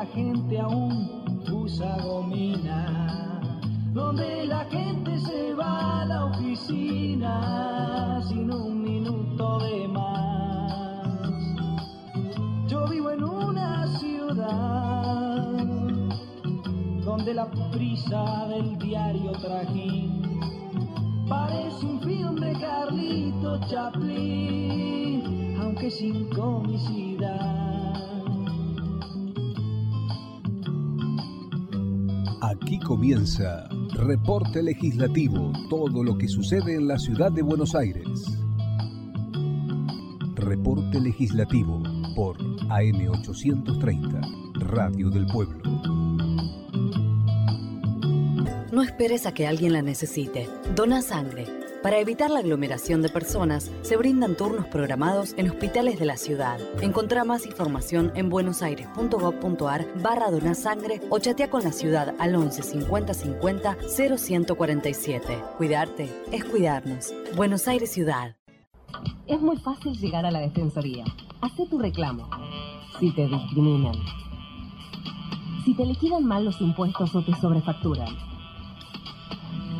la gente aún usa gomina, donde la gente se va a la oficina sin un minuto de más. Yo vivo en una ciudad donde la prisa del diario trajín parece un film de Carlito Chaplin, aunque sin comicidad. Comienza Reporte Legislativo, todo lo que sucede en la ciudad de Buenos Aires. Reporte Legislativo por AM830, Radio del Pueblo. No esperes a que alguien la necesite. Dona sangre. Para evitar la aglomeración de personas, se brindan turnos programados en hospitales de la ciudad. Encontrá más información en buenosaires.gov.ar barra donasangre o chatea con la ciudad al 11 50 50 0147. Cuidarte es cuidarnos. Buenos Aires Ciudad. Es muy fácil llegar a la Defensoría. Hacé tu reclamo. Si te discriminan. Si te liquidan mal los impuestos o te sobrefacturan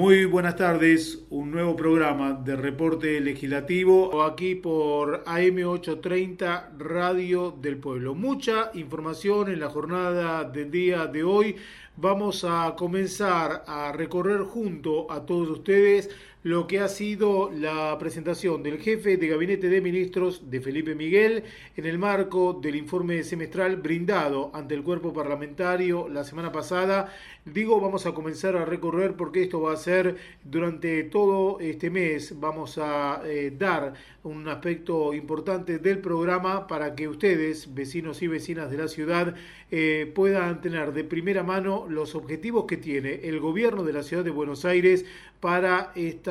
Muy buenas tardes, un nuevo programa de reporte legislativo aquí por AM830 Radio del Pueblo. Mucha información en la jornada del día de hoy. Vamos a comenzar a recorrer junto a todos ustedes lo que ha sido la presentación del jefe de gabinete de ministros de Felipe Miguel en el marco del informe semestral brindado ante el cuerpo parlamentario la semana pasada. Digo, vamos a comenzar a recorrer porque esto va a ser durante todo este mes. Vamos a eh, dar un aspecto importante del programa para que ustedes, vecinos y vecinas de la ciudad, eh, puedan tener de primera mano los objetivos que tiene el gobierno de la ciudad de Buenos Aires para esta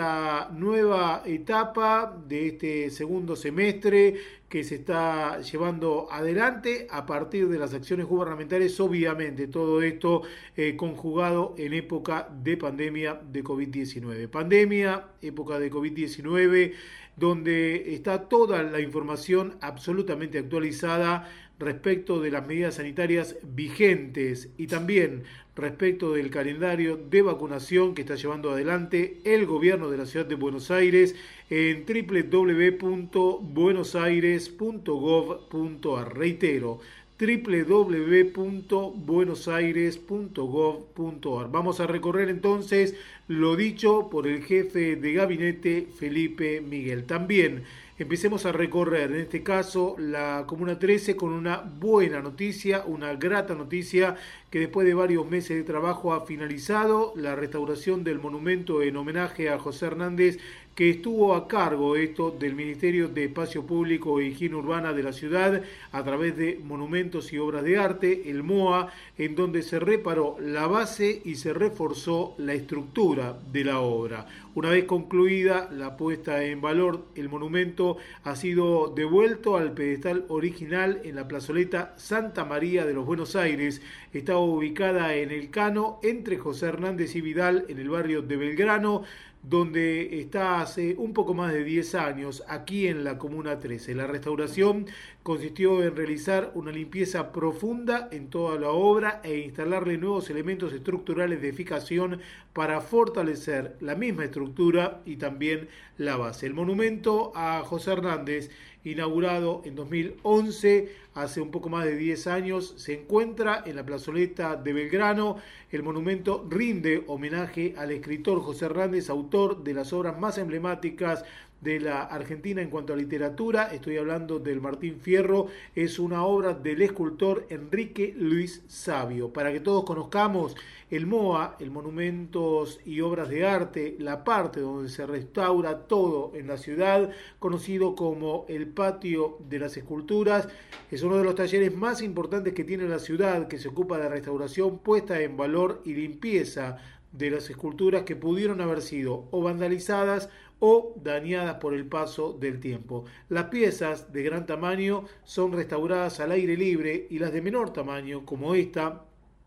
nueva etapa de este segundo semestre que se está llevando adelante a partir de las acciones gubernamentales, obviamente todo esto eh, conjugado en época de pandemia de COVID-19. Pandemia, época de COVID-19, donde está toda la información absolutamente actualizada respecto de las medidas sanitarias vigentes y también respecto del calendario de vacunación que está llevando adelante el gobierno de la ciudad de Buenos Aires en www.buenosaires.gov.ar. Reitero, www.buenosaires.gov.ar. Vamos a recorrer entonces lo dicho por el jefe de gabinete Felipe Miguel. También Empecemos a recorrer, en este caso, la Comuna 13 con una buena noticia, una grata noticia que después de varios meses de trabajo ha finalizado la restauración del monumento en homenaje a José Hernández que estuvo a cargo esto del Ministerio de Espacio Público e Higiene Urbana de la ciudad a través de monumentos y obras de arte, el MOA, en donde se reparó la base y se reforzó la estructura de la obra. Una vez concluida la puesta en valor, el monumento ha sido devuelto al pedestal original en la plazoleta Santa María de los Buenos Aires. Estaba ubicada en el Cano entre José Hernández y Vidal en el barrio de Belgrano donde está hace un poco más de 10 años, aquí en la Comuna 13. La restauración consistió en realizar una limpieza profunda en toda la obra e instalarle nuevos elementos estructurales de fijación para fortalecer la misma estructura y también la base. El monumento a José Hernández inaugurado en 2011, hace un poco más de 10 años, se encuentra en la plazoleta de Belgrano. El monumento rinde homenaje al escritor José Hernández, autor de las obras más emblemáticas de la Argentina en cuanto a literatura. Estoy hablando del Martín Fierro. Es una obra del escultor Enrique Luis Sabio. Para que todos conozcamos el MOA, el Monumentos y Obras de Arte, la parte donde se restaura todo en la ciudad, conocido como el Patio de las Esculturas. Es uno de los talleres más importantes que tiene la ciudad, que se ocupa de restauración, puesta en valor y limpieza de las esculturas que pudieron haber sido o vandalizadas o dañadas por el paso del tiempo. Las piezas de gran tamaño son restauradas al aire libre y las de menor tamaño, como esta,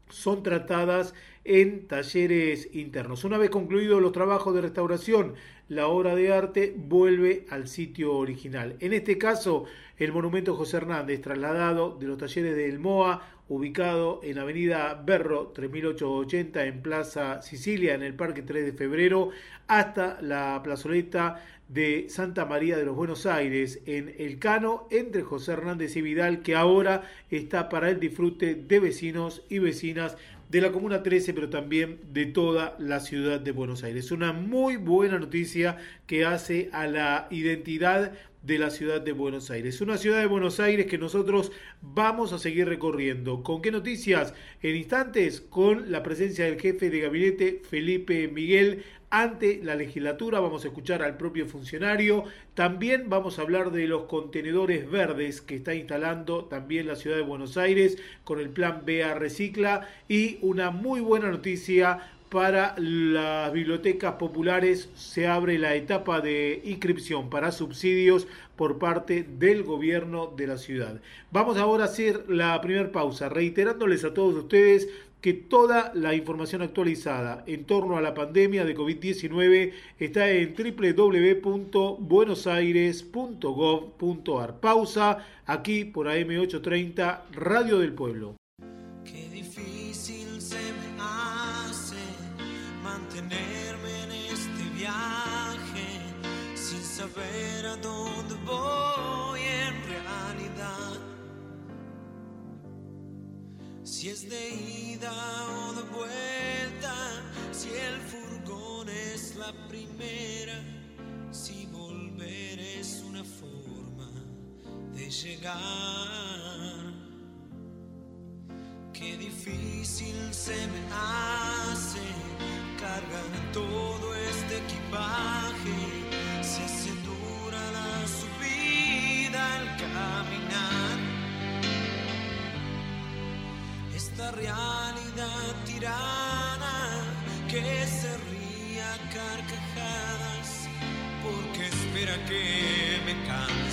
son tratadas en talleres internos. Una vez concluidos los trabajos de restauración, la obra de arte vuelve al sitio original. En este caso, el monumento José Hernández, trasladado de los talleres del MOA, ubicado en Avenida Berro 3880 en Plaza Sicilia, en el Parque 3 de Febrero, hasta la plazoleta de Santa María de los Buenos Aires, en El Cano, entre José Hernández y Vidal, que ahora está para el disfrute de vecinos y vecinas de la Comuna 13, pero también de toda la ciudad de Buenos Aires. Una muy buena noticia que hace a la identidad de la ciudad de Buenos Aires. Una ciudad de Buenos Aires que nosotros vamos a seguir recorriendo. ¿Con qué noticias? En instantes, con la presencia del jefe de gabinete, Felipe Miguel, ante la legislatura. Vamos a escuchar al propio funcionario. También vamos a hablar de los contenedores verdes que está instalando también la ciudad de Buenos Aires con el plan BA Recicla. Y una muy buena noticia para las bibliotecas populares se abre la etapa de inscripción para subsidios por parte del gobierno de la ciudad. Vamos ahora a hacer la primera pausa, reiterándoles a todos ustedes que toda la información actualizada en torno a la pandemia de COVID-19 está en www.buenosaires.gov.ar. Pausa aquí por AM830 Radio del Pueblo. Si es de ida o de vuelta, si el furgón es la primera, si volver es una forma de llegar. Qué difícil se me hace cargar todo este equipaje, realidad tirana que se ría carcajadas porque espera que me canse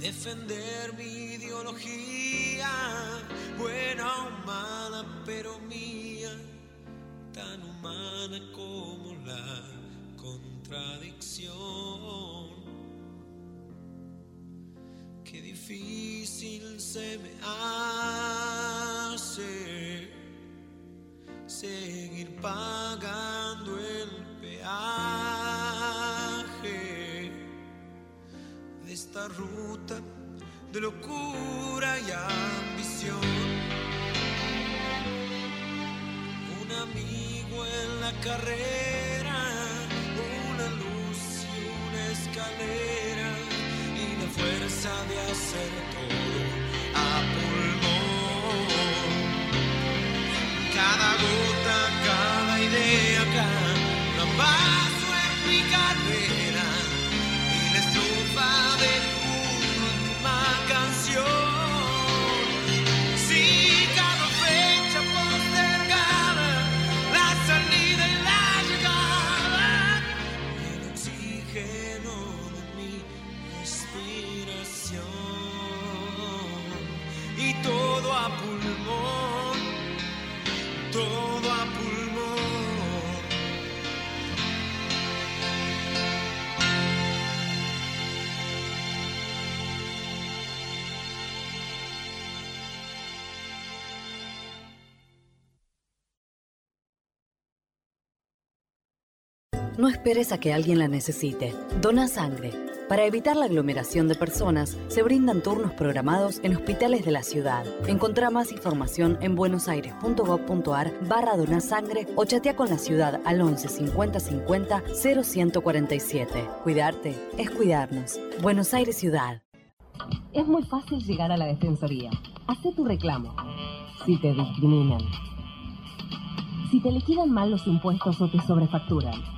Defender mi ideología, buena o mala, pero mía, tan humana como la contradicción. Qué difícil se me hace seguir pagando el peaje esta ruta de locura y ambición. Un amigo en la carrera, una luz y una escalera y la fuerza de hacer todo a pulmón. Cada gota, No esperes a que alguien la necesite. Dona sangre. Para evitar la aglomeración de personas, se brindan turnos programados en hospitales de la ciudad. Encontrá más información en buenosaires.gov.ar barra donasangre o chatea con la ciudad al 11 50 50 0147. Cuidarte es cuidarnos. Buenos Aires Ciudad. Es muy fácil llegar a la Defensoría. Hacé tu reclamo. Si te discriminan. Si te liquidan mal los impuestos o te sobrefacturan.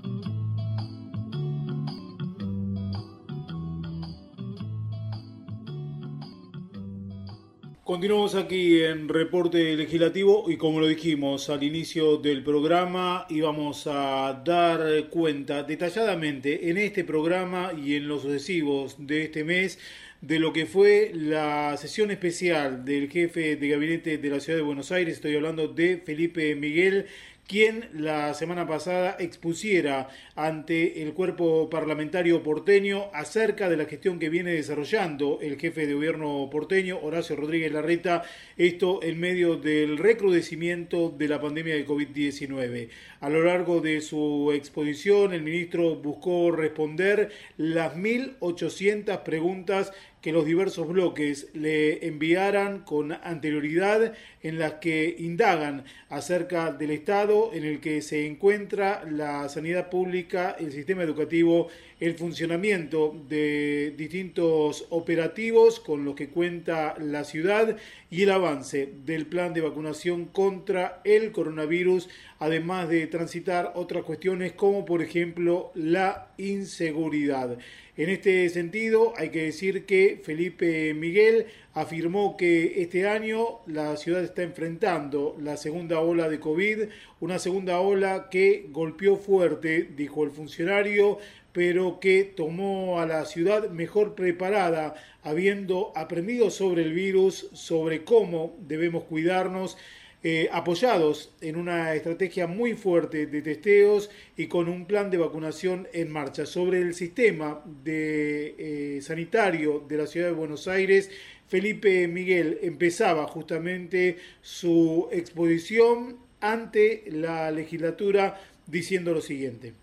Continuamos aquí en Reporte Legislativo y como lo dijimos al inicio del programa íbamos a dar cuenta detalladamente en este programa y en los sucesivos de este mes de lo que fue la sesión especial del jefe de gabinete de la ciudad de Buenos Aires, estoy hablando de Felipe Miguel, quien la semana pasada expusiera ante el cuerpo parlamentario porteño acerca de la gestión que viene desarrollando el jefe de gobierno porteño, Horacio Rodríguez Larreta, esto en medio del recrudecimiento de la pandemia de COVID-19. A lo largo de su exposición, el ministro buscó responder las 1.800 preguntas que los diversos bloques le enviaran con anterioridad en las que indagan acerca del estado en el que se encuentra la sanidad pública, el sistema educativo, el funcionamiento de distintos operativos con los que cuenta la ciudad y el avance del plan de vacunación contra el coronavirus, además de transitar otras cuestiones como por ejemplo la inseguridad. En este sentido, hay que decir que Felipe Miguel afirmó que este año la ciudad está enfrentando la segunda ola de COVID, una segunda ola que golpeó fuerte, dijo el funcionario, pero que tomó a la ciudad mejor preparada, habiendo aprendido sobre el virus, sobre cómo debemos cuidarnos eh, apoyados en una estrategia muy fuerte de testeos y con un plan de vacunación en marcha. Sobre el sistema eh, sanitario de la ciudad de Buenos Aires, Felipe Miguel empezaba justamente su exposición ante la legislatura diciendo lo siguiente.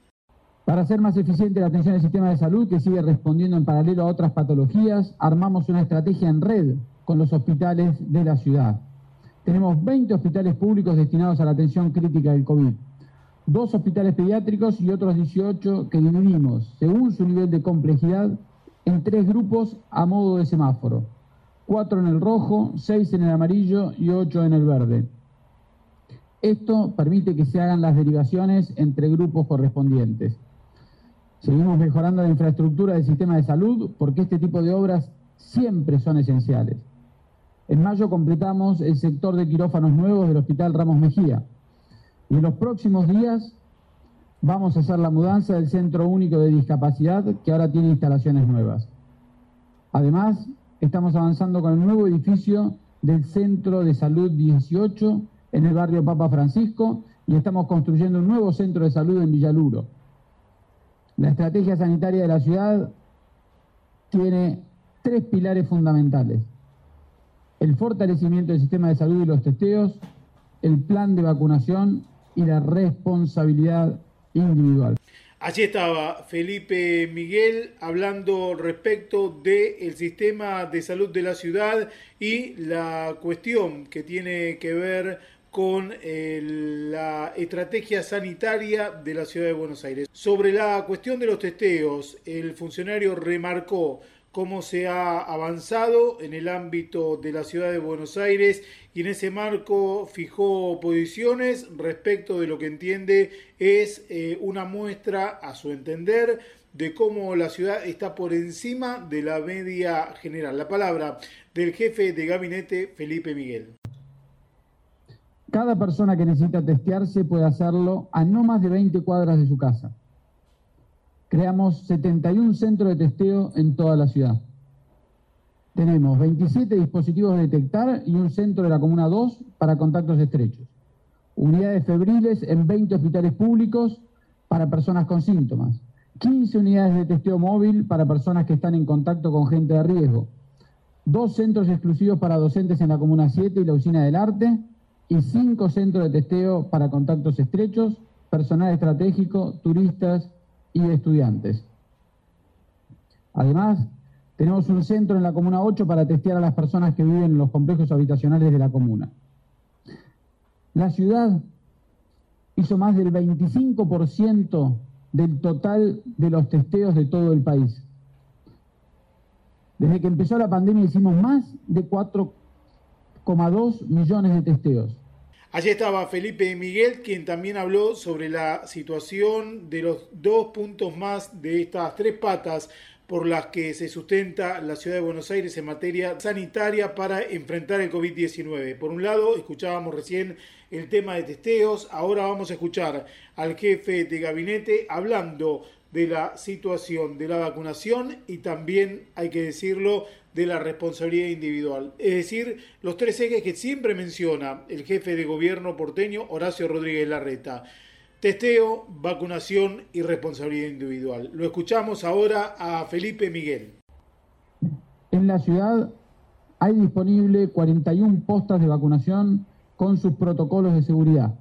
Para hacer más eficiente la atención del sistema de salud, que sigue respondiendo en paralelo a otras patologías, armamos una estrategia en red con los hospitales de la ciudad. Tenemos 20 hospitales públicos destinados a la atención crítica del COVID, dos hospitales pediátricos y otros 18 que dividimos, según su nivel de complejidad, en tres grupos a modo de semáforo. Cuatro en el rojo, seis en el amarillo y ocho en el verde. Esto permite que se hagan las derivaciones entre grupos correspondientes. Seguimos mejorando la infraestructura del sistema de salud porque este tipo de obras siempre son esenciales. En mayo completamos el sector de quirófanos nuevos del Hospital Ramos Mejía. Y en los próximos días vamos a hacer la mudanza del Centro Único de Discapacidad, que ahora tiene instalaciones nuevas. Además, estamos avanzando con el nuevo edificio del Centro de Salud 18 en el barrio Papa Francisco y estamos construyendo un nuevo centro de salud en Villaluro. La estrategia sanitaria de la ciudad tiene tres pilares fundamentales. El fortalecimiento del sistema de salud y los testeos, el plan de vacunación y la responsabilidad individual. Allí estaba Felipe Miguel hablando respecto del sistema de salud de la ciudad y la cuestión que tiene que ver con eh, la estrategia sanitaria de la ciudad de Buenos Aires. Sobre la cuestión de los testeos, el funcionario remarcó cómo se ha avanzado en el ámbito de la ciudad de Buenos Aires y en ese marco fijó posiciones respecto de lo que entiende es eh, una muestra, a su entender, de cómo la ciudad está por encima de la media general. La palabra del jefe de gabinete, Felipe Miguel. Cada persona que necesita testearse puede hacerlo a no más de 20 cuadras de su casa creamos 71 centros de testeo en toda la ciudad. Tenemos 27 dispositivos de detectar y un centro de la Comuna 2 para contactos estrechos. Unidades febriles en 20 hospitales públicos para personas con síntomas. 15 unidades de testeo móvil para personas que están en contacto con gente de riesgo. Dos centros exclusivos para docentes en la Comuna 7 y la Usina del Arte. Y cinco centros de testeo para contactos estrechos, personal estratégico, turistas y estudiantes. Además, tenemos un centro en la Comuna 8 para testear a las personas que viven en los complejos habitacionales de la comuna. La ciudad hizo más del 25% del total de los testeos de todo el país. Desde que empezó la pandemia hicimos más de 4,2 millones de testeos. Allí estaba Felipe Miguel, quien también habló sobre la situación de los dos puntos más de estas tres patas por las que se sustenta la ciudad de Buenos Aires en materia sanitaria para enfrentar el COVID-19. Por un lado, escuchábamos recién el tema de testeos, ahora vamos a escuchar al jefe de gabinete hablando de la situación de la vacunación y también, hay que decirlo, de la responsabilidad individual. Es decir, los tres ejes que siempre menciona el jefe de gobierno porteño, Horacio Rodríguez Larreta. Testeo, vacunación y responsabilidad individual. Lo escuchamos ahora a Felipe Miguel. En la ciudad hay disponible 41 postas de vacunación con sus protocolos de seguridad.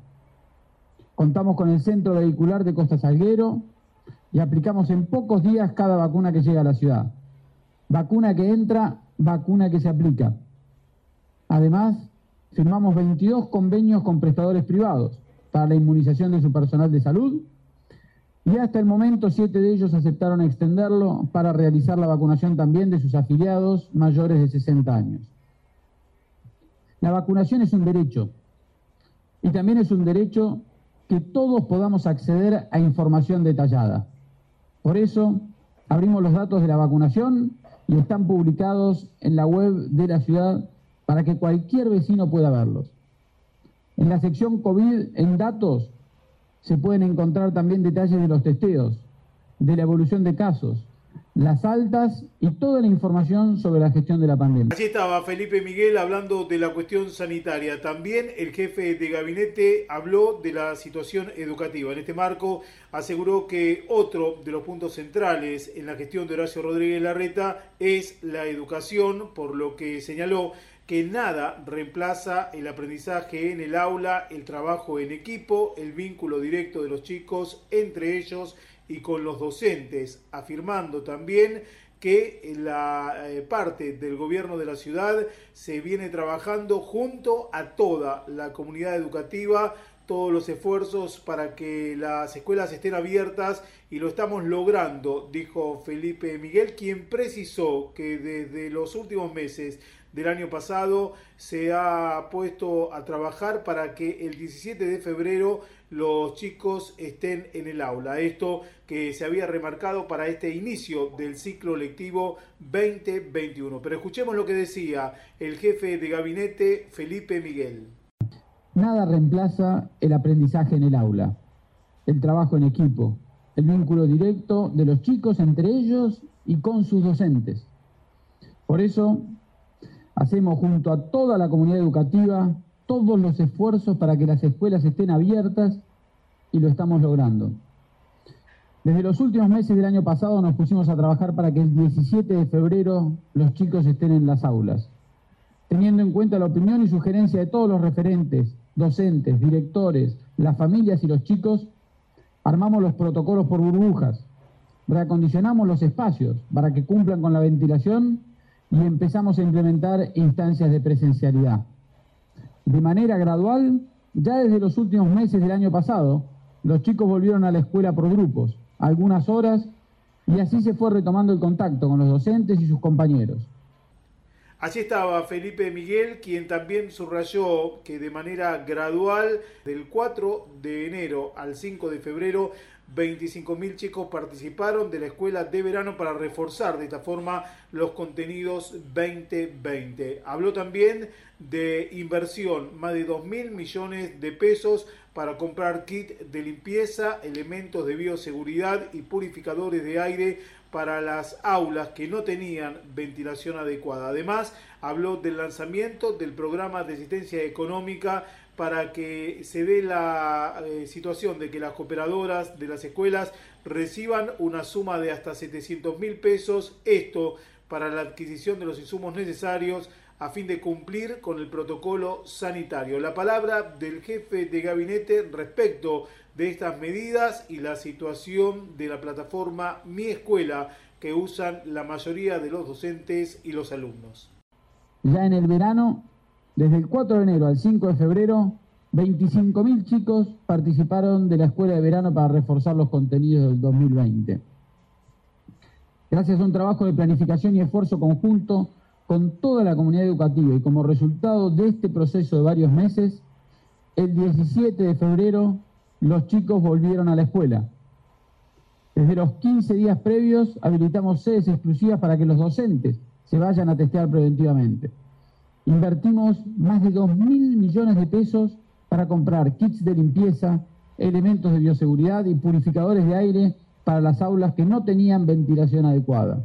Contamos con el centro vehicular de Costa Salguero y aplicamos en pocos días cada vacuna que llega a la ciudad. Vacuna que entra, vacuna que se aplica. Además, firmamos 22 convenios con prestadores privados para la inmunización de su personal de salud y hasta el momento siete de ellos aceptaron extenderlo para realizar la vacunación también de sus afiliados mayores de 60 años. La vacunación es un derecho y también es un derecho que todos podamos acceder a información detallada. Por eso, abrimos los datos de la vacunación y están publicados en la web de la ciudad para que cualquier vecino pueda verlos. En la sección COVID en datos se pueden encontrar también detalles de los testeos, de la evolución de casos, las altas y toda la información sobre la gestión de la pandemia. Así estaba Felipe Miguel hablando de la cuestión sanitaria. También el jefe de gabinete habló de la situación educativa. En este marco aseguró que otro de los puntos centrales en la gestión de Horacio Rodríguez Larreta es la educación, por lo que señaló que nada reemplaza el aprendizaje en el aula, el trabajo en equipo, el vínculo directo de los chicos entre ellos y con los docentes, afirmando también que la eh, parte del gobierno de la ciudad se viene trabajando junto a toda la comunidad educativa, todos los esfuerzos para que las escuelas estén abiertas y lo estamos logrando, dijo Felipe Miguel, quien precisó que desde los últimos meses del año pasado se ha puesto a trabajar para que el 17 de febrero los chicos estén en el aula. Esto que se había remarcado para este inicio del ciclo lectivo 2021. Pero escuchemos lo que decía el jefe de gabinete Felipe Miguel. Nada reemplaza el aprendizaje en el aula, el trabajo en equipo, el vínculo directo de los chicos entre ellos y con sus docentes. Por eso Hacemos junto a toda la comunidad educativa todos los esfuerzos para que las escuelas estén abiertas y lo estamos logrando. Desde los últimos meses del año pasado nos pusimos a trabajar para que el 17 de febrero los chicos estén en las aulas, teniendo en cuenta la opinión y sugerencia de todos los referentes, docentes, directores, las familias y los chicos, armamos los protocolos por burbujas, reacondicionamos los espacios para que cumplan con la ventilación y empezamos a implementar instancias de presencialidad. De manera gradual, ya desde los últimos meses del año pasado, los chicos volvieron a la escuela por grupos, algunas horas, y así se fue retomando el contacto con los docentes y sus compañeros. Allí estaba Felipe Miguel, quien también subrayó que de manera gradual, del 4 de enero al 5 de febrero, 25.000 chicos participaron de la escuela de verano para reforzar de esta forma los contenidos 2020. Habló también de inversión, más de 2.000 millones de pesos para comprar kit de limpieza, elementos de bioseguridad y purificadores de aire para las aulas que no tenían ventilación adecuada. Además, habló del lanzamiento del programa de asistencia económica para que se dé la eh, situación de que las cooperadoras de las escuelas reciban una suma de hasta 700 mil pesos, esto para la adquisición de los insumos necesarios a fin de cumplir con el protocolo sanitario. La palabra del jefe de gabinete respecto de estas medidas y la situación de la plataforma Mi Escuela que usan la mayoría de los docentes y los alumnos. Ya en el verano desde el 4 de enero al 5 de febrero, 25.000 chicos participaron de la escuela de verano para reforzar los contenidos del 2020. Gracias a un trabajo de planificación y esfuerzo conjunto con toda la comunidad educativa y como resultado de este proceso de varios meses, el 17 de febrero los chicos volvieron a la escuela. Desde los 15 días previos habilitamos sedes exclusivas para que los docentes se vayan a testear preventivamente. Invertimos más de 2.000 millones de pesos para comprar kits de limpieza, elementos de bioseguridad y purificadores de aire para las aulas que no tenían ventilación adecuada.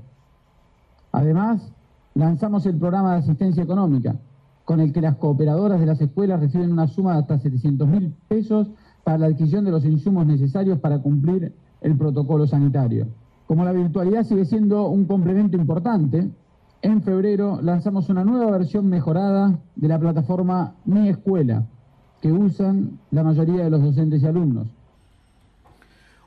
Además, lanzamos el programa de asistencia económica, con el que las cooperadoras de las escuelas reciben una suma de hasta 700 mil pesos para la adquisición de los insumos necesarios para cumplir el protocolo sanitario. Como la virtualidad sigue siendo un complemento importante, en febrero lanzamos una nueva versión mejorada de la plataforma Mi Escuela, que usan la mayoría de los docentes y alumnos.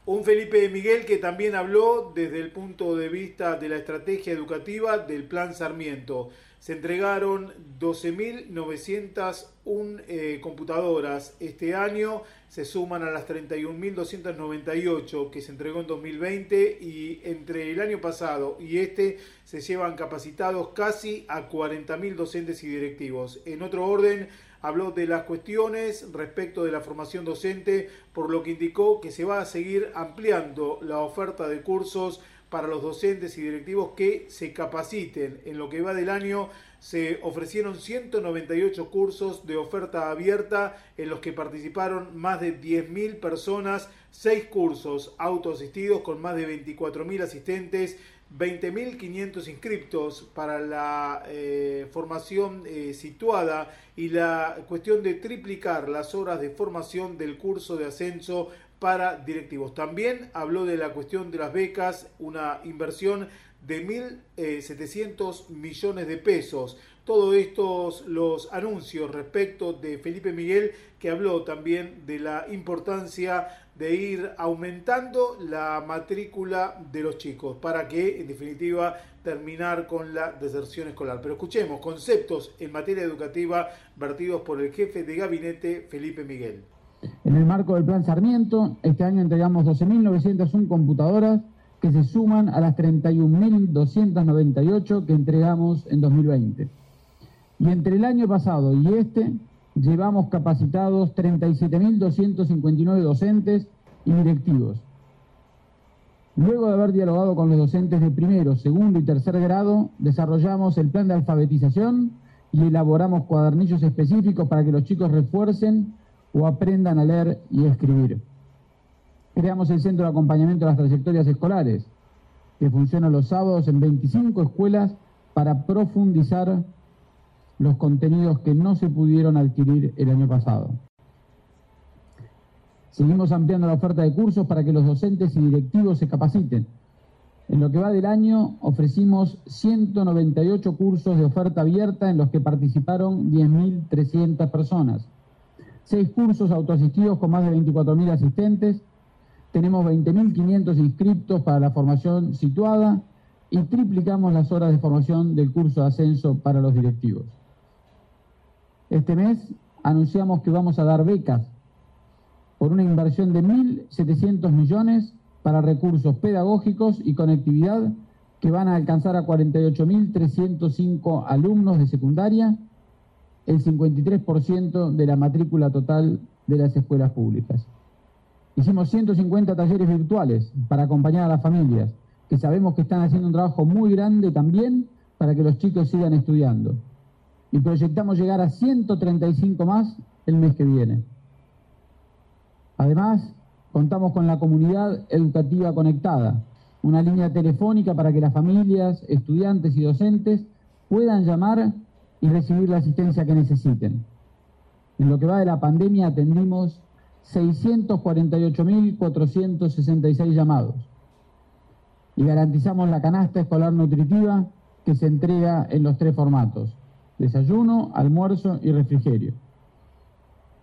Un Felipe Miguel que también habló desde el punto de vista de la estrategia educativa del Plan Sarmiento. Se entregaron 12.901 eh, computadoras este año, se suman a las 31.298 que se entregó en 2020 y entre el año pasado y este se llevan capacitados casi a 40.000 docentes y directivos. En otro orden, habló de las cuestiones respecto de la formación docente, por lo que indicó que se va a seguir ampliando la oferta de cursos para los docentes y directivos que se capaciten. En lo que va del año se ofrecieron 198 cursos de oferta abierta en los que participaron más de 10.000 personas, 6 cursos autoasistidos con más de 24.000 asistentes, 20.500 inscriptos para la eh, formación eh, situada y la cuestión de triplicar las horas de formación del curso de ascenso para directivos. También habló de la cuestión de las becas, una inversión de 1.700 millones de pesos. Todos estos los anuncios respecto de Felipe Miguel, que habló también de la importancia de ir aumentando la matrícula de los chicos para que, en definitiva, terminar con la deserción escolar. Pero escuchemos conceptos en materia educativa vertidos por el jefe de gabinete, Felipe Miguel. En el marco del Plan Sarmiento, este año entregamos 12.901 computadoras que se suman a las 31.298 que entregamos en 2020. Y entre el año pasado y este, llevamos capacitados 37.259 docentes y directivos. Luego de haber dialogado con los docentes de primero, segundo y tercer grado, desarrollamos el plan de alfabetización y elaboramos cuadernillos específicos para que los chicos refuercen o aprendan a leer y escribir. Creamos el Centro de Acompañamiento de las Trayectorias Escolares, que funciona los sábados en 25 escuelas para profundizar los contenidos que no se pudieron adquirir el año pasado. Seguimos ampliando la oferta de cursos para que los docentes y directivos se capaciten. En lo que va del año ofrecimos 198 cursos de oferta abierta en los que participaron 10.300 personas. Seis cursos autoasistidos con más de 24.000 asistentes. Tenemos 20.500 inscriptos para la formación situada y triplicamos las horas de formación del curso de ascenso para los directivos. Este mes anunciamos que vamos a dar becas por una inversión de 1.700 millones para recursos pedagógicos y conectividad que van a alcanzar a 48.305 alumnos de secundaria, el 53% de la matrícula total de las escuelas públicas. Hicimos 150 talleres virtuales para acompañar a las familias, que sabemos que están haciendo un trabajo muy grande también para que los chicos sigan estudiando. Y proyectamos llegar a 135 más el mes que viene. Además, contamos con la comunidad educativa conectada, una línea telefónica para que las familias, estudiantes y docentes puedan llamar y recibir la asistencia que necesiten. En lo que va de la pandemia atendimos 648.466 llamados y garantizamos la canasta escolar nutritiva que se entrega en los tres formatos, desayuno, almuerzo y refrigerio.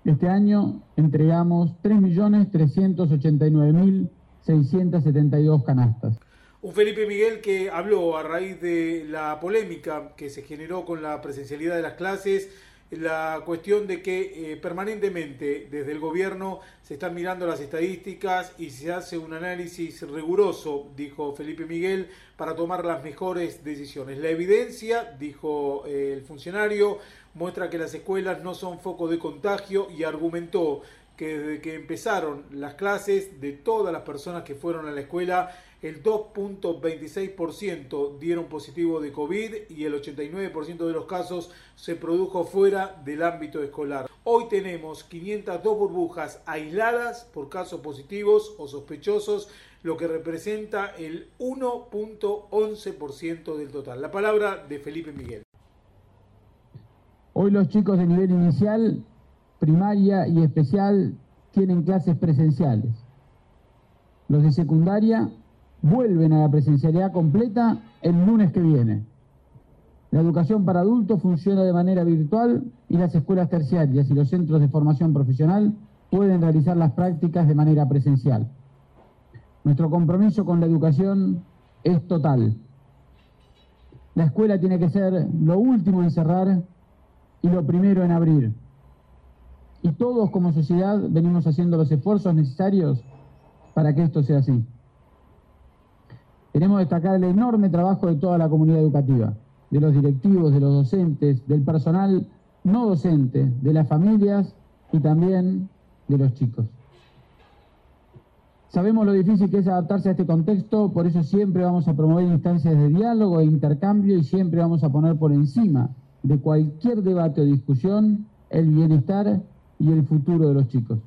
Este año entregamos 3.389.672 canastas. Un Felipe Miguel que habló a raíz de la polémica que se generó con la presencialidad de las clases, la cuestión de que eh, permanentemente desde el gobierno se están mirando las estadísticas y se hace un análisis riguroso, dijo Felipe Miguel, para tomar las mejores decisiones. La evidencia, dijo eh, el funcionario, muestra que las escuelas no son foco de contagio y argumentó que desde que empezaron las clases de todas las personas que fueron a la escuela, el 2.26% dieron positivo de COVID y el 89% de los casos se produjo fuera del ámbito escolar. Hoy tenemos 502 burbujas aisladas por casos positivos o sospechosos, lo que representa el 1.11% del total. La palabra de Felipe Miguel. Hoy los chicos de nivel inicial, primaria y especial tienen clases presenciales. Los de secundaria vuelven a la presencialidad completa el lunes que viene. La educación para adultos funciona de manera virtual y las escuelas terciarias y los centros de formación profesional pueden realizar las prácticas de manera presencial. Nuestro compromiso con la educación es total. La escuela tiene que ser lo último en cerrar y lo primero en abrir. Y todos como sociedad venimos haciendo los esfuerzos necesarios para que esto sea así. Queremos destacar el enorme trabajo de toda la comunidad educativa, de los directivos, de los docentes, del personal no docente, de las familias y también de los chicos. Sabemos lo difícil que es adaptarse a este contexto, por eso siempre vamos a promover instancias de diálogo e intercambio y siempre vamos a poner por encima de cualquier debate o discusión el bienestar y el futuro de los chicos.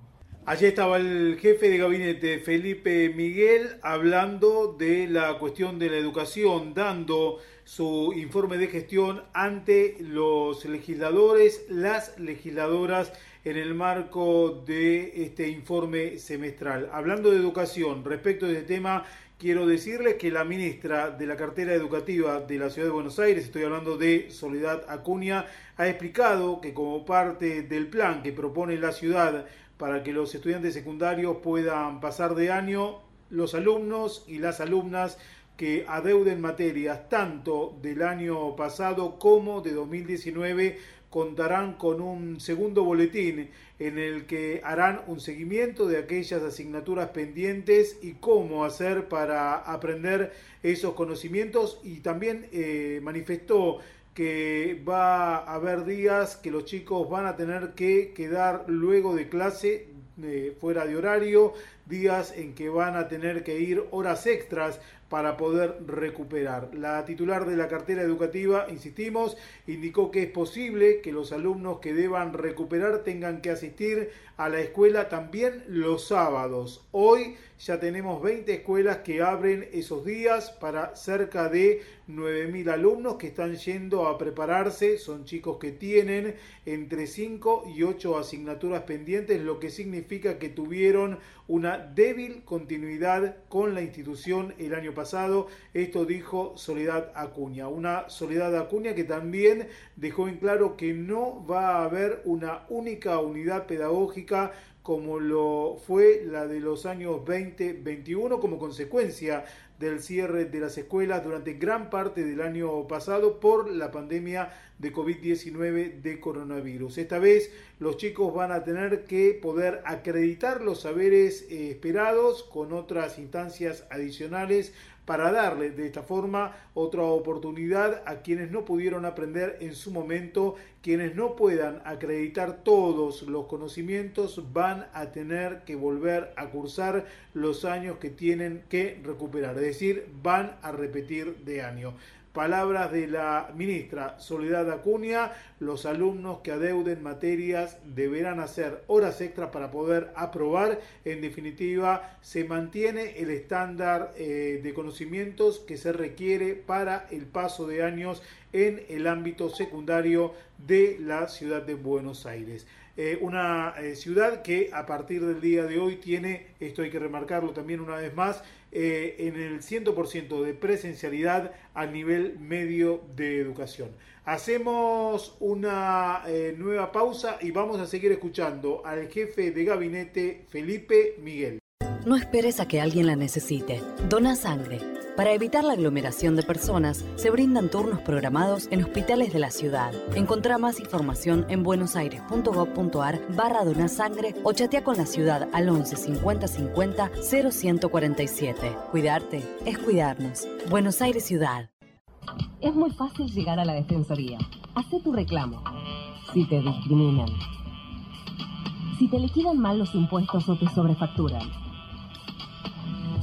Allí estaba el jefe de gabinete Felipe Miguel hablando de la cuestión de la educación, dando su informe de gestión ante los legisladores, las legisladoras en el marco de este informe semestral. Hablando de educación, respecto de este tema, quiero decirles que la ministra de la cartera educativa de la Ciudad de Buenos Aires, estoy hablando de Soledad Acuña, ha explicado que como parte del plan que propone la ciudad para que los estudiantes secundarios puedan pasar de año, los alumnos y las alumnas que adeuden materias tanto del año pasado como de 2019 contarán con un segundo boletín en el que harán un seguimiento de aquellas asignaturas pendientes y cómo hacer para aprender esos conocimientos. Y también eh, manifestó que va a haber días que los chicos van a tener que quedar luego de clase eh, fuera de horario días en que van a tener que ir horas extras para poder recuperar. La titular de la cartera educativa, insistimos, indicó que es posible que los alumnos que deban recuperar tengan que asistir a la escuela también los sábados. Hoy ya tenemos 20 escuelas que abren esos días para cerca de 9.000 alumnos que están yendo a prepararse. Son chicos que tienen entre 5 y 8 asignaturas pendientes, lo que significa que tuvieron una débil continuidad con la institución el año pasado. Esto dijo Soledad Acuña. Una Soledad Acuña que también dejó en claro que no va a haber una única unidad pedagógica como lo fue la de los años 2021 como consecuencia del cierre de las escuelas durante gran parte del año pasado por la pandemia de COVID-19 de coronavirus. Esta vez los chicos van a tener que poder acreditar los saberes eh, esperados con otras instancias adicionales para darle de esta forma otra oportunidad a quienes no pudieron aprender en su momento, quienes no puedan acreditar todos los conocimientos van a tener que volver a cursar los años que tienen que recuperar, es decir, van a repetir de año. Palabras de la ministra Soledad Acuña, los alumnos que adeuden materias deberán hacer horas extras para poder aprobar. En definitiva, se mantiene el estándar eh, de conocimientos que se requiere para el paso de años en el ámbito secundario de la ciudad de Buenos Aires. Eh, una eh, ciudad que a partir del día de hoy tiene, esto hay que remarcarlo también una vez más, eh, en el 100% de presencialidad a nivel medio de educación. Hacemos una nueva pausa y vamos a seguir escuchando al jefe de gabinete Felipe Miguel. No esperes a que alguien la necesite. Dona sangre. Para evitar la aglomeración de personas, se brindan turnos programados en hospitales de la ciudad. Encontrá más información en buenosaires.gov.ar barra donasangre o chatea con la ciudad al 11 50 50 0147. Cuidarte es cuidarnos. Buenos Aires Ciudad. Es muy fácil llegar a la Defensoría. Hacé tu reclamo. Si te discriminan. Si te liquidan mal los impuestos o te sobrefacturan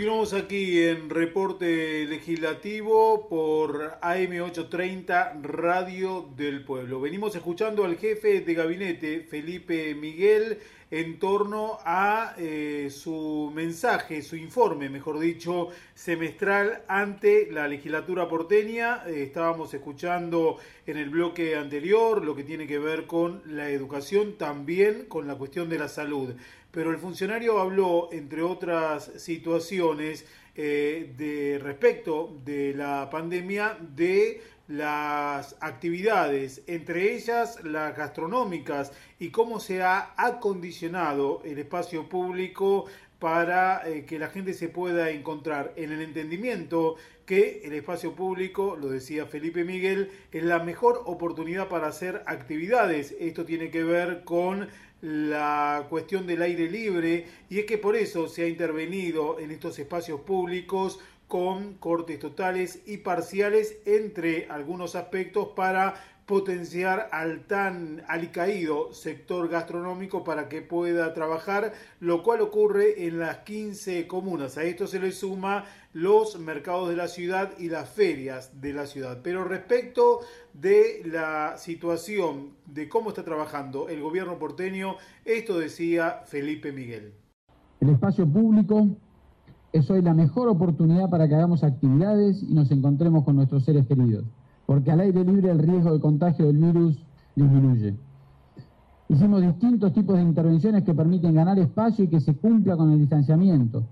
Continuamos aquí en reporte legislativo por AM830 Radio del Pueblo. Venimos escuchando al jefe de gabinete, Felipe Miguel, en torno a eh, su mensaje, su informe, mejor dicho, semestral ante la legislatura porteña. Eh, estábamos escuchando en el bloque anterior lo que tiene que ver con la educación, también con la cuestión de la salud pero el funcionario habló, entre otras situaciones, eh, de respecto de la pandemia, de las actividades, entre ellas las gastronómicas, y cómo se ha acondicionado el espacio público para eh, que la gente se pueda encontrar en el entendimiento que el espacio público, lo decía Felipe Miguel, es la mejor oportunidad para hacer actividades. Esto tiene que ver con la cuestión del aire libre y es que por eso se ha intervenido en estos espacios públicos con cortes totales y parciales entre algunos aspectos para potenciar al tan alicaído sector gastronómico para que pueda trabajar, lo cual ocurre en las 15 comunas. A esto se le suma los mercados de la ciudad y las ferias de la ciudad. Pero respecto de la situación de cómo está trabajando el gobierno porteño, esto decía Felipe Miguel. El espacio público es hoy la mejor oportunidad para que hagamos actividades y nos encontremos con nuestros seres queridos porque al aire libre el riesgo de contagio del virus disminuye. Hicimos distintos tipos de intervenciones que permiten ganar espacio y que se cumpla con el distanciamiento.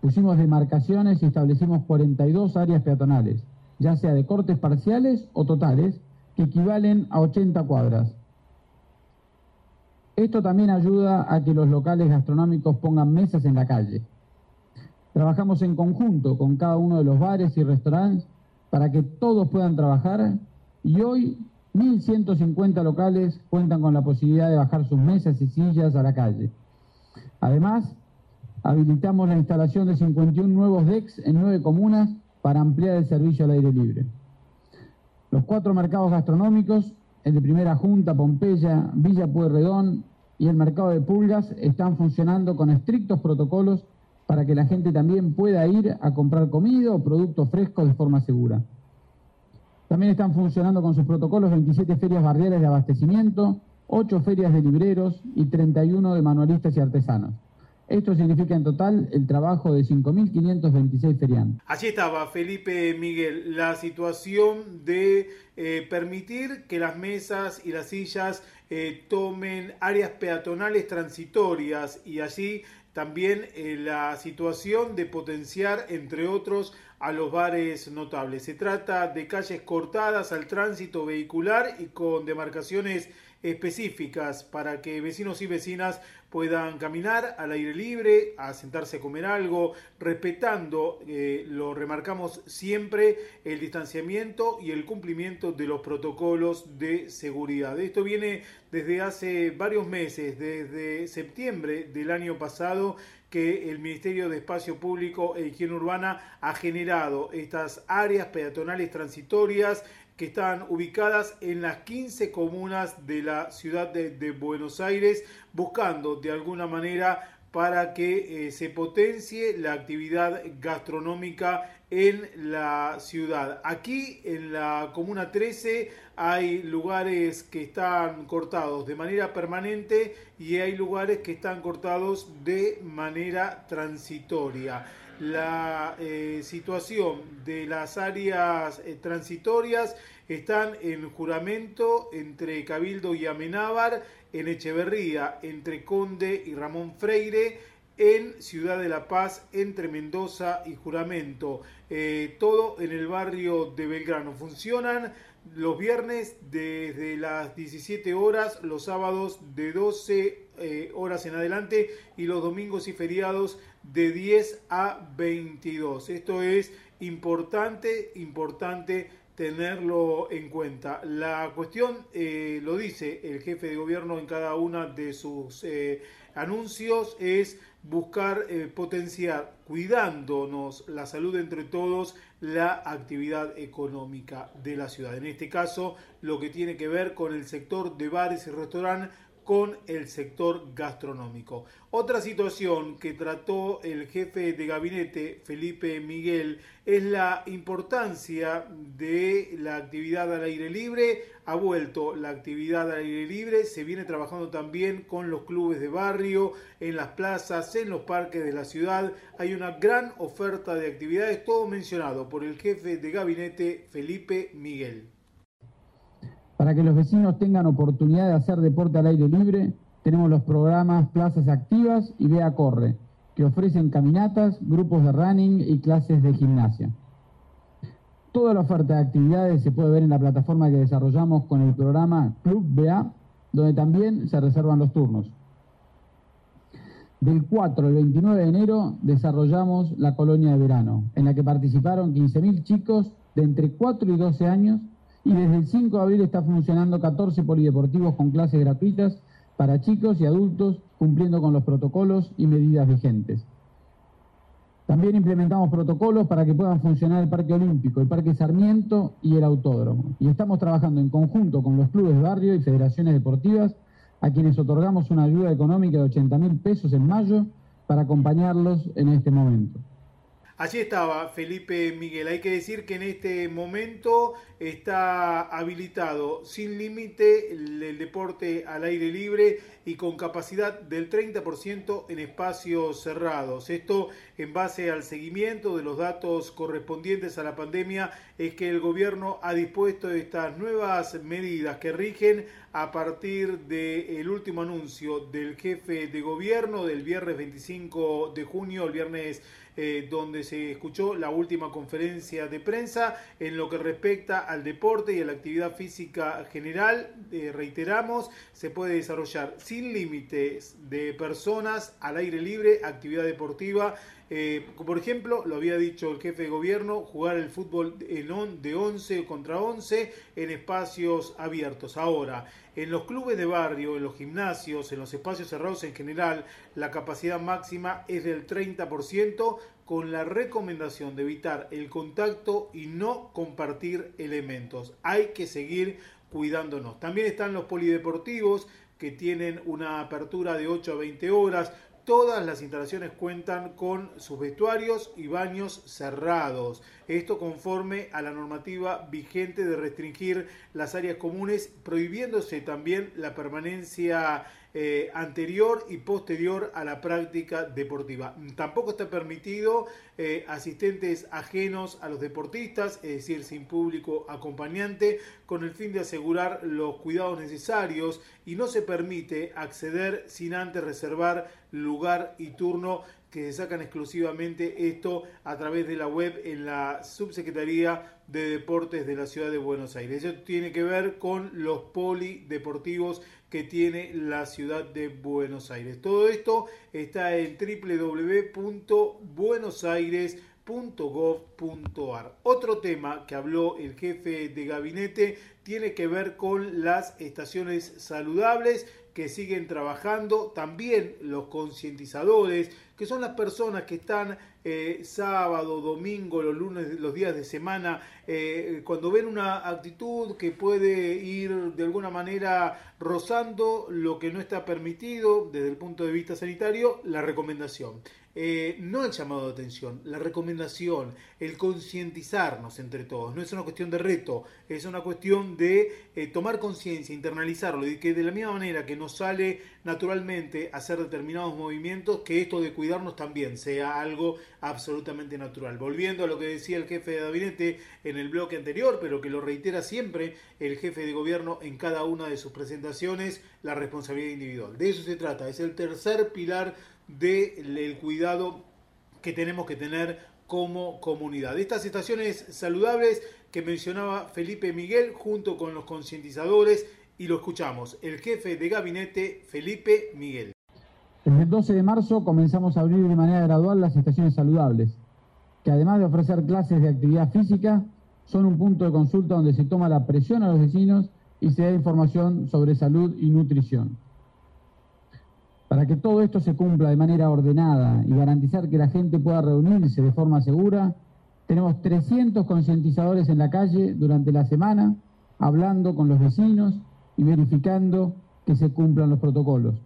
Pusimos demarcaciones y establecimos 42 áreas peatonales, ya sea de cortes parciales o totales, que equivalen a 80 cuadras. Esto también ayuda a que los locales gastronómicos pongan mesas en la calle. Trabajamos en conjunto con cada uno de los bares y restaurantes para que todos puedan trabajar y hoy 1.150 locales cuentan con la posibilidad de bajar sus mesas y sillas a la calle. Además, habilitamos la instalación de 51 nuevos DEX en nueve comunas para ampliar el servicio al aire libre. Los cuatro mercados gastronómicos, el de Primera Junta, Pompeya, Villa Pueyrredón y el mercado de Pulgas, están funcionando con estrictos protocolos para que la gente también pueda ir a comprar comida o productos frescos de forma segura. También están funcionando con sus protocolos 27 ferias barriales de abastecimiento, 8 ferias de libreros y 31 de manualistas y artesanos. Esto significa en total el trabajo de 5.526 feriantes. Allí estaba Felipe Miguel, la situación de eh, permitir que las mesas y las sillas eh, tomen áreas peatonales transitorias y allí también eh, la situación de potenciar, entre otros, a los bares notables. Se trata de calles cortadas al tránsito vehicular y con demarcaciones específicas para que vecinos y vecinas puedan caminar al aire libre, a sentarse a comer algo, respetando, eh, lo remarcamos siempre, el distanciamiento y el cumplimiento de los protocolos de seguridad. Esto viene desde hace varios meses, desde septiembre del año pasado, que el Ministerio de Espacio Público e Higiene Urbana ha generado estas áreas peatonales transitorias que están ubicadas en las 15 comunas de la ciudad de, Buenos Aires, buscando de alguna manera para que eh, se potencie la actividad gastronómica en la ciudad. Aquí en la Comuna 13 hay lugares que están cortados de manera permanente y hay lugares que están cortados de manera transitoria la eh, situación de las áreas eh, transitorias están en juramento entre Cabildo y Amenábar, en Echeverría, entre Conde y Ramón Freire, en Ciudad de la Paz, entre Mendoza y Juramento. Eh, todo en el barrio de Belgrano. Funcionan los viernes desde las 17 horas, los sábados de 12 horas en adelante y los domingos y feriados de 10 a 22. Esto es importante, importante tenerlo en cuenta. La cuestión eh, lo dice el jefe de gobierno en cada una de sus eh, anuncios, es buscar eh, potenciar, cuidándonos la salud entre todos, la actividad económica de la ciudad. En este caso, lo que tiene que ver con el sector de bares y restaurantes con el sector gastronómico. Otra situación que trató el jefe de gabinete, Felipe Miguel, es la importancia de la actividad al aire libre. Ha vuelto la actividad al aire libre, se viene trabajando también con los clubes de barrio, en las plazas, en los parques de la ciudad. Hay una gran oferta de actividades, todo mencionado por el jefe de gabinete, Felipe Miguel. Para que los vecinos tengan oportunidad de hacer deporte al aire libre, tenemos los programas Plazas Activas y Vea Corre, que ofrecen caminatas, grupos de running y clases de gimnasia. Toda la oferta de actividades se puede ver en la plataforma que desarrollamos con el programa Club BA, donde también se reservan los turnos. Del 4 al 29 de enero desarrollamos la colonia de verano, en la que participaron 15.000 chicos de entre 4 y 12 años y desde el 5 de abril está funcionando 14 polideportivos con clases gratuitas para chicos y adultos cumpliendo con los protocolos y medidas vigentes. También implementamos protocolos para que puedan funcionar el Parque Olímpico, el Parque Sarmiento y el Autódromo. Y estamos trabajando en conjunto con los clubes de barrio y federaciones deportivas a quienes otorgamos una ayuda económica de 80 mil pesos en mayo para acompañarlos en este momento. Allí estaba Felipe Miguel. Hay que decir que en este momento está habilitado sin límite el, deporte al aire libre y con capacidad del 30% en espacios cerrados. Esto en base al seguimiento de los datos correspondientes a la pandemia es que el gobierno ha dispuesto estas nuevas medidas que rigen a partir del último anuncio del jefe de gobierno del viernes 25 de junio, el viernes eh, donde se escuchó la última conferencia de prensa en lo que respecta al deporte y a la actividad física general. Eh, reiteramos, se puede desarrollar sin límites de personas al aire libre, actividad deportiva eh, por ejemplo, lo había dicho el jefe de gobierno, jugar el fútbol de 11 contra 11 en espacios abiertos. Ahora, en los clubes de barrio, en los gimnasios, en los espacios cerrados en general, la capacidad máxima es del 30% con la recomendación de evitar el contacto y no compartir elementos. Hay que seguir cuidándonos. También están los polideportivos que tienen una apertura de 8 a 20 horas, Todas las instalaciones cuentan con sus vestuarios y baños cerrados. Esto conforme a la normativa vigente de restringir las áreas comunes, prohibiéndose también la permanencia eh, anterior y posterior a la práctica deportiva. Tampoco está permitido eh, asistentes ajenos a los deportistas, es decir, sin público acompañante, con el fin de asegurar los cuidados necesarios y no se permite acceder sin antes reservar lugar y turno que se sacan exclusivamente esto a través de la web en la Subsecretaría de Deportes de la Ciudad de Buenos Aires. Eso tiene que ver con los polideportivos que tiene la ciudad de Buenos Aires. Todo esto está en www.buenosaires.gov.ar. Otro tema que habló el jefe de gabinete tiene que ver con las estaciones saludables que siguen trabajando, también los concientizadores, que son las personas que están eh, sábado, domingo, los lunes, los días de semana, eh, cuando ven una actitud que puede ir de alguna manera rozando lo que no está permitido desde el punto de vista sanitario, la recomendación. Eh, no el llamado de atención, la recomendación, el concientizarnos entre todos. No es una cuestión de reto, es una cuestión de eh, tomar conciencia, internalizarlo y que de la misma manera que nos sale naturalmente hacer determinados movimientos, que esto de cuidarnos también sea algo absolutamente natural. Volviendo a lo que decía el jefe de gabinete en el bloque anterior, pero que lo reitera siempre el jefe de gobierno en cada una de sus presentaciones, la responsabilidad individual. De eso se trata, es el tercer pilar del cuidado que tenemos que tener como comunidad. Estas estaciones saludables que mencionaba Felipe Miguel junto con los concientizadores y lo escuchamos, el jefe de gabinete Felipe Miguel. Desde el 12 de marzo comenzamos a abrir de manera gradual las estaciones saludables, que además de ofrecer clases de actividad física, son un punto de consulta donde se toma la presión a los vecinos y se da información sobre salud y nutrición. Para que todo esto se cumpla de manera ordenada y garantizar que la gente pueda reunirse de forma segura, tenemos 300 concientizadores en la calle durante la semana, hablando con los vecinos y verificando que se cumplan los protocolos.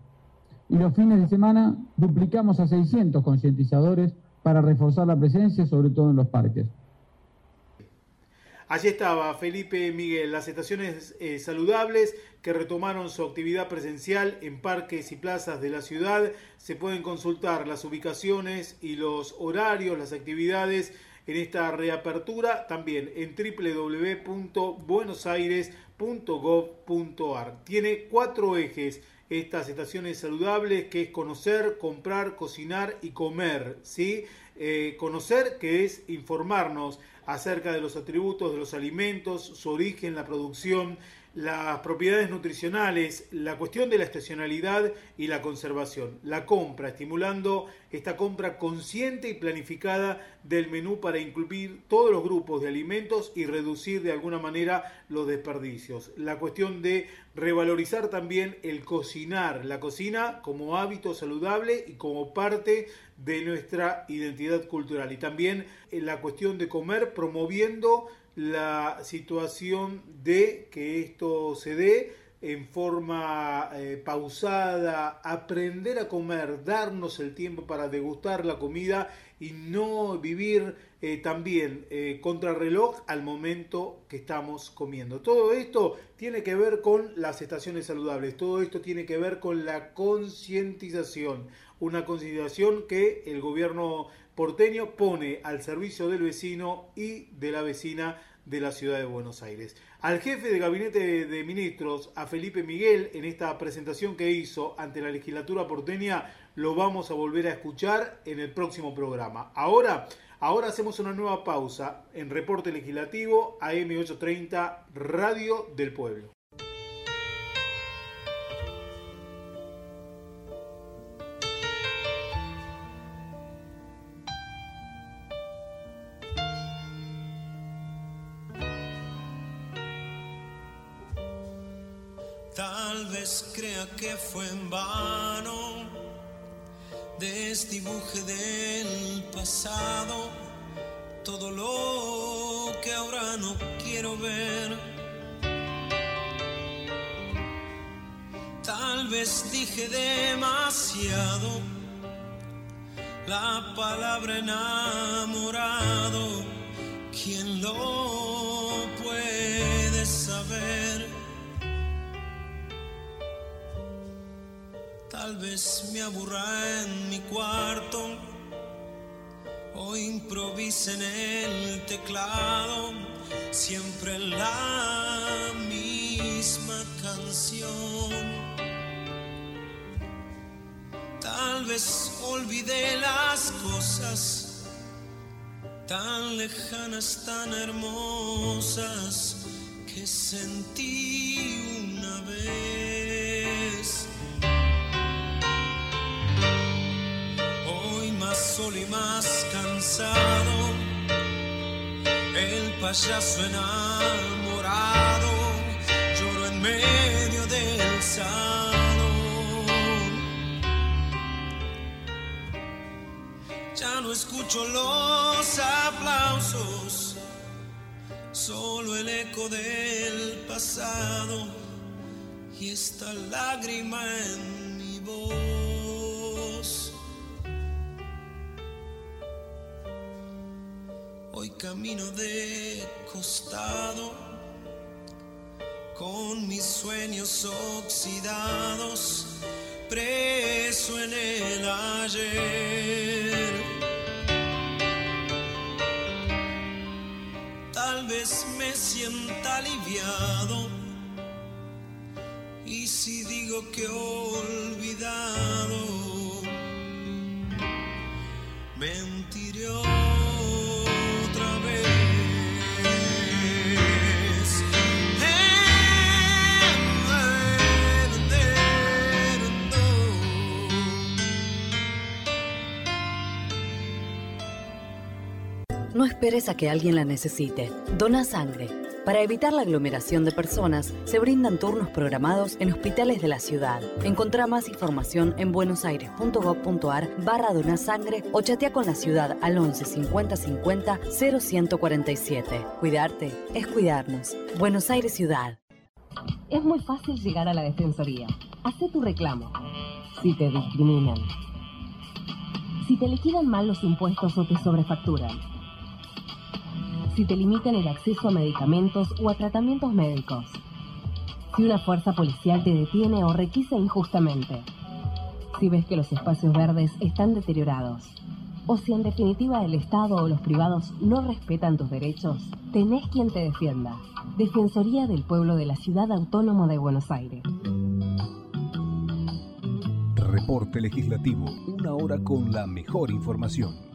Y los fines de semana duplicamos a 600 concientizadores para reforzar la presencia, sobre todo en los parques. Allí estaba Felipe Miguel, las estaciones eh, saludables que retomaron su actividad presencial en parques y plazas de la ciudad. Se pueden consultar las ubicaciones y los horarios, las actividades en esta reapertura también en www.buenosaires.gov.ar. Tiene cuatro ejes estas estaciones saludables que es conocer, comprar, cocinar y comer. ¿sí? Eh, conocer que es informarnos acerca de los atributos de los alimentos, su origen, la producción, las propiedades nutricionales, la cuestión de la estacionalidad y la conservación, la compra, estimulando esta compra consciente y planificada del menú para incluir todos los grupos de alimentos y reducir de alguna manera los desperdicios. La cuestión de revalorizar también el cocinar, la cocina como hábito saludable y como parte de nuestra identidad cultural. Y también la cuestión de comer promoviendo la situación de que esto se dé en forma eh, pausada, aprender a comer, darnos el tiempo para degustar la comida y no vivir eh, también eh, contrarreloj al momento que estamos comiendo. Todo esto tiene que ver con las estaciones saludables, todo esto tiene que ver con la concientización, una concientización que el gobierno porteño pone al servicio del vecino y de la vecina de la ciudad de Buenos Aires. Al jefe de gabinete de ministros, a Felipe Miguel, en esta presentación que hizo ante la legislatura porteña, lo vamos a volver a escuchar en el próximo programa. Ahora, ahora hacemos una nueva pausa en Reporte Legislativo AM830 Radio del Pueblo. Desdibuje del pasado todo lo que ahora no quiero ver. Tal vez dije demasiado la palabra enamorado, ¿quién lo puede saber? Tal vez me aburra en mi cuarto o improvise en el teclado, siempre la misma canción. Tal vez olvidé las cosas tan lejanas, tan hermosas que sentí una vez. Más solo y más cansado, el payaso enamorado lloro en medio del salón. Ya no escucho los aplausos, solo el eco del pasado y esta lágrima en mi voz. Hoy camino de costado con mis sueños oxidados, preso en el ayer. Tal vez me sienta aliviado y si digo que olvidado, esperes a que alguien la necesite. Dona sangre. Para evitar la aglomeración de personas, se brindan turnos programados en hospitales de la ciudad. Encontrá más información en buenosaires.gov.ar barra donasangre o chatea con la ciudad al 11 50 50 0147. Cuidarte es cuidarnos. Buenos Aires Ciudad. Es muy fácil llegar a la Defensoría. Hacé tu reclamo. Si te discriminan. Si te liquidan mal los impuestos o te sobrefacturan. Si te limitan el acceso a medicamentos o a tratamientos médicos. Si una fuerza policial te detiene o requisa injustamente. Si ves que los espacios verdes están deteriorados. O si en definitiva el Estado o los privados no respetan tus derechos, tenés quien te defienda. Defensoría del Pueblo de la Ciudad Autónoma de Buenos Aires. Reporte legislativo, una hora con la mejor información.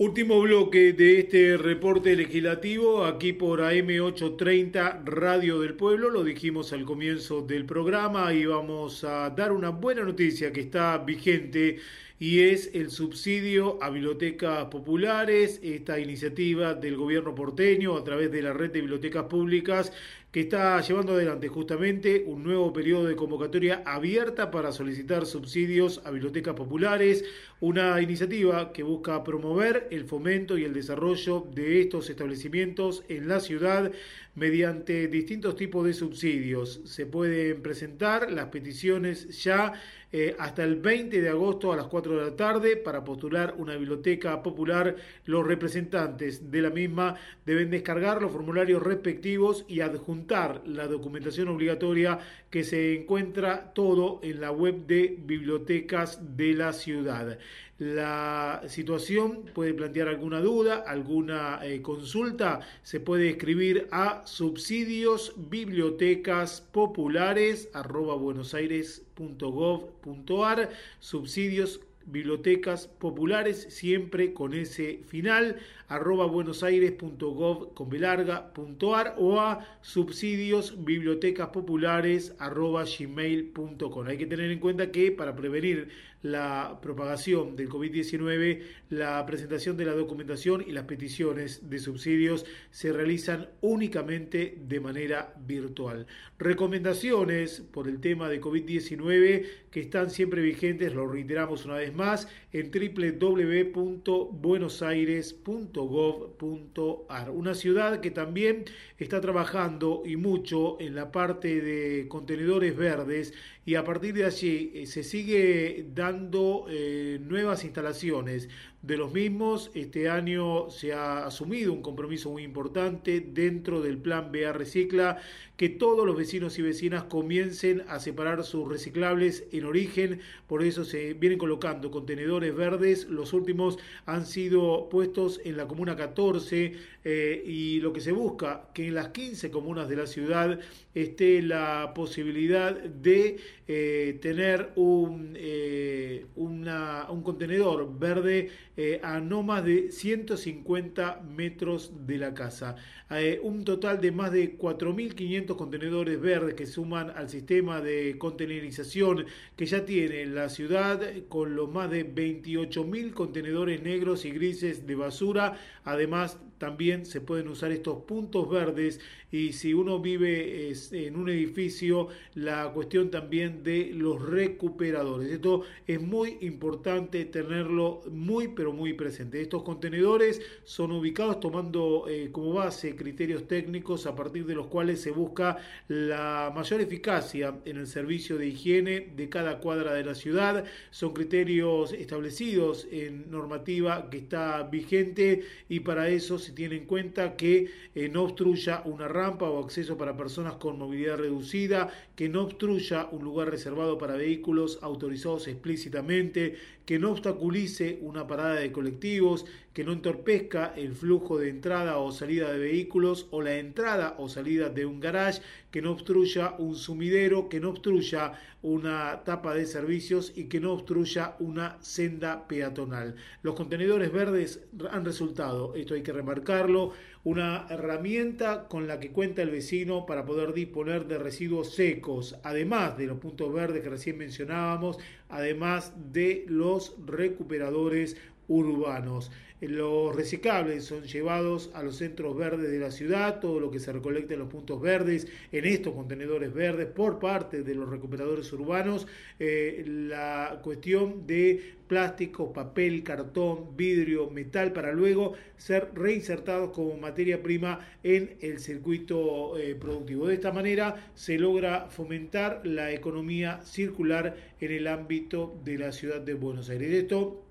Último bloque de este reporte legislativo aquí por AM830 Radio del Pueblo. Lo dijimos al comienzo del programa y vamos a dar una buena noticia que está vigente y es el subsidio a bibliotecas populares, esta iniciativa del gobierno porteño a través de la red de bibliotecas públicas que está llevando adelante justamente un nuevo periodo de convocatoria abierta para solicitar subsidios a bibliotecas populares, una iniciativa que busca promover el fomento y el desarrollo de estos establecimientos en la ciudad mediante distintos tipos de subsidios. Se pueden presentar las peticiones ya eh, hasta el 20 de agosto a las 4 de la tarde para postular una biblioteca popular. Los representantes de la misma deben descargar los formularios respectivos y adjuntar adjuntar la documentación obligatoria que se encuentra todo en la web de bibliotecas de la ciudad. La situación puede plantear alguna duda, alguna eh, consulta, se puede escribir a subsidios bibliotecas populares subsidios bibliotecas populares, siempre con ese final, arroba buenosaires.gov con belarga.ar o a subsidios bibliotecas populares arroba gmail.com. Hay que tener en cuenta que para prevenir la propagación del COVID-19, la presentación de la documentación y las peticiones de subsidios se realizan únicamente de manera virtual. Recomendaciones por el tema de COVID-19 que están siempre vigentes, lo reiteramos una vez más, en www.buenosaires.gov.ar. Una ciudad que también está trabajando y mucho en la parte de contenedores verdes y a partir de allí eh, se sigue dando eh, nuevas instalaciones de los mismos. Este año se ha asumido un compromiso muy importante dentro del plan BA Recicla, que todos los vecinos y vecinas comiencen a separar sus reciclables en origen, por eso se vienen colocando contenedores verdes, los últimos han sido puestos en la comuna 14 eh, y lo que se busca, que en las 15 comunas de la ciudad esté la posibilidad de eh, tener un, eh, un contenedor verde eh, a no más de 150 metros de la casa. Eh, un total de más de 4.500 contenedores verdes que suman al sistema de contenerización que ya tiene la ciudad con los más de 28.000 contenedores negros y grises de basura. Además, también se pueden usar estos puntos verdes y si uno vive en un edificio, la cuestión también de los recuperadores. Esto es muy importante tenerlo muy pero muy presente. Estos contenedores son ubicados tomando eh, como base criterios técnicos a partir de los cuales se busca la mayor eficacia en el servicio de higiene de cada cuadra de la ciudad. Son criterios establecidos en normativa que está vigente y para eso se tiene en cuenta que eh, no obstruya una rampa o acceso para personas con movilidad reducida, que no obstruya un lugar reservado para vehículos autorizados explícitamente, que no obstaculice una parada de colectivos, que no entorpezca el flujo de entrada o salida de vehículos o la entrada o salida de un garage, que no obstruya un sumidero, que no obstruya una tapa de servicios y que no obstruya una senda peatonal. Los contenedores verdes han resultado, esto hay que remarcarlo, una herramienta con la que cuenta el vecino para poder disponer de residuos secos, además de los puntos verdes que recién mencionábamos, además de los recuperadores urbanos. Los reciclables son llevados a los centros verdes de la ciudad, todo lo que se recolecta en los puntos verdes, en estos contenedores verdes por parte de los recuperadores urbanos, eh, la cuestión de plástico, papel, cartón, vidrio, metal, para luego ser reinsertados como materia prima en el circuito eh, productivo. De esta manera se logra fomentar la economía circular en el ámbito de la ciudad de Buenos Aires. Esto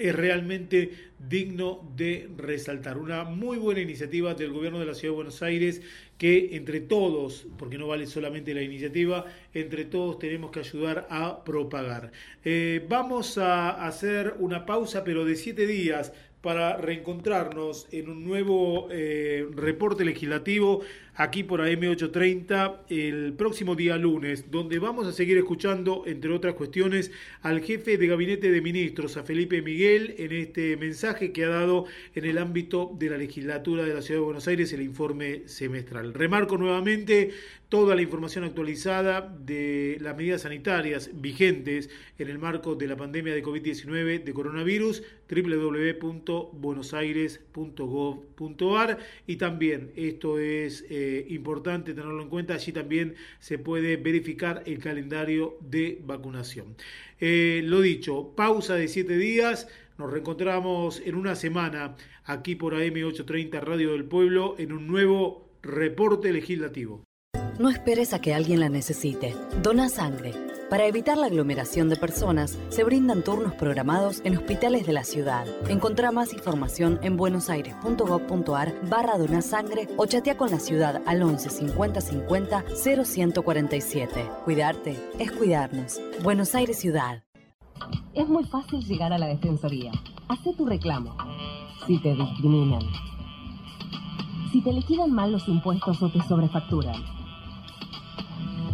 es realmente digno de resaltar. Una muy buena iniciativa del gobierno de la Ciudad de Buenos Aires que entre todos, porque no vale solamente la iniciativa, entre todos tenemos que ayudar a propagar. Eh, vamos a hacer una pausa, pero de siete días para reencontrarnos en un nuevo eh, reporte legislativo aquí por AM830 el próximo día lunes, donde vamos a seguir escuchando, entre otras cuestiones, al jefe de gabinete de ministros, a Felipe Miguel, en este mensaje que ha dado en el ámbito de la legislatura de la Ciudad de Buenos Aires el informe semestral. Remarco nuevamente toda la información actualizada de las medidas sanitarias vigentes en el marco de la pandemia de COVID-19 de coronavirus, www.buenosaires.gov.ar y también esto es eh, importante tenerlo en cuenta, allí también se puede verificar el calendario de vacunación. Eh, lo dicho, pausa de siete días, nos reencontramos en una semana aquí por AM830 Radio del Pueblo en un nuevo reporte legislativo. No esperes a que alguien la necesite. Dona sangre. Para evitar la aglomeración de personas, se brindan turnos programados en hospitales de la ciudad. Encontrá más información en buenosaires.gov.ar barra donasangre o chatea con la ciudad al 11 50 50 0147. Cuidarte es cuidarnos. Buenos Aires Ciudad. Es muy fácil llegar a la Defensoría. Hacé tu reclamo. Si te discriminan. Si te liquidan mal los impuestos o te sobrefacturan